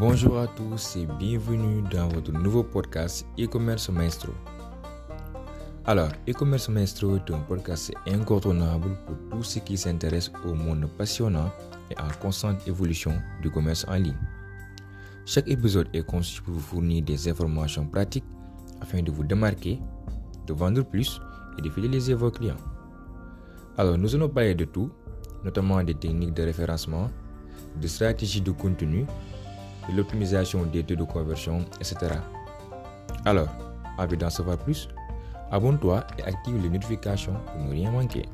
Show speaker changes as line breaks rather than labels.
Bonjour à tous et bienvenue dans votre nouveau podcast e-commerce maestro. Alors, e-commerce maestro est un podcast incontournable pour tous ceux qui s'intéressent au monde passionnant et en constante évolution du commerce en ligne. Chaque épisode est conçu pour vous fournir des informations pratiques afin de vous démarquer, de vendre plus et de fidéliser vos clients. Alors, nous allons parler de tout, notamment des techniques de référencement, de stratégies de contenu, l'optimisation des taux de conversion, etc. Alors, envie d'en savoir plus? Abonne-toi et active les notifications pour ne rien manquer.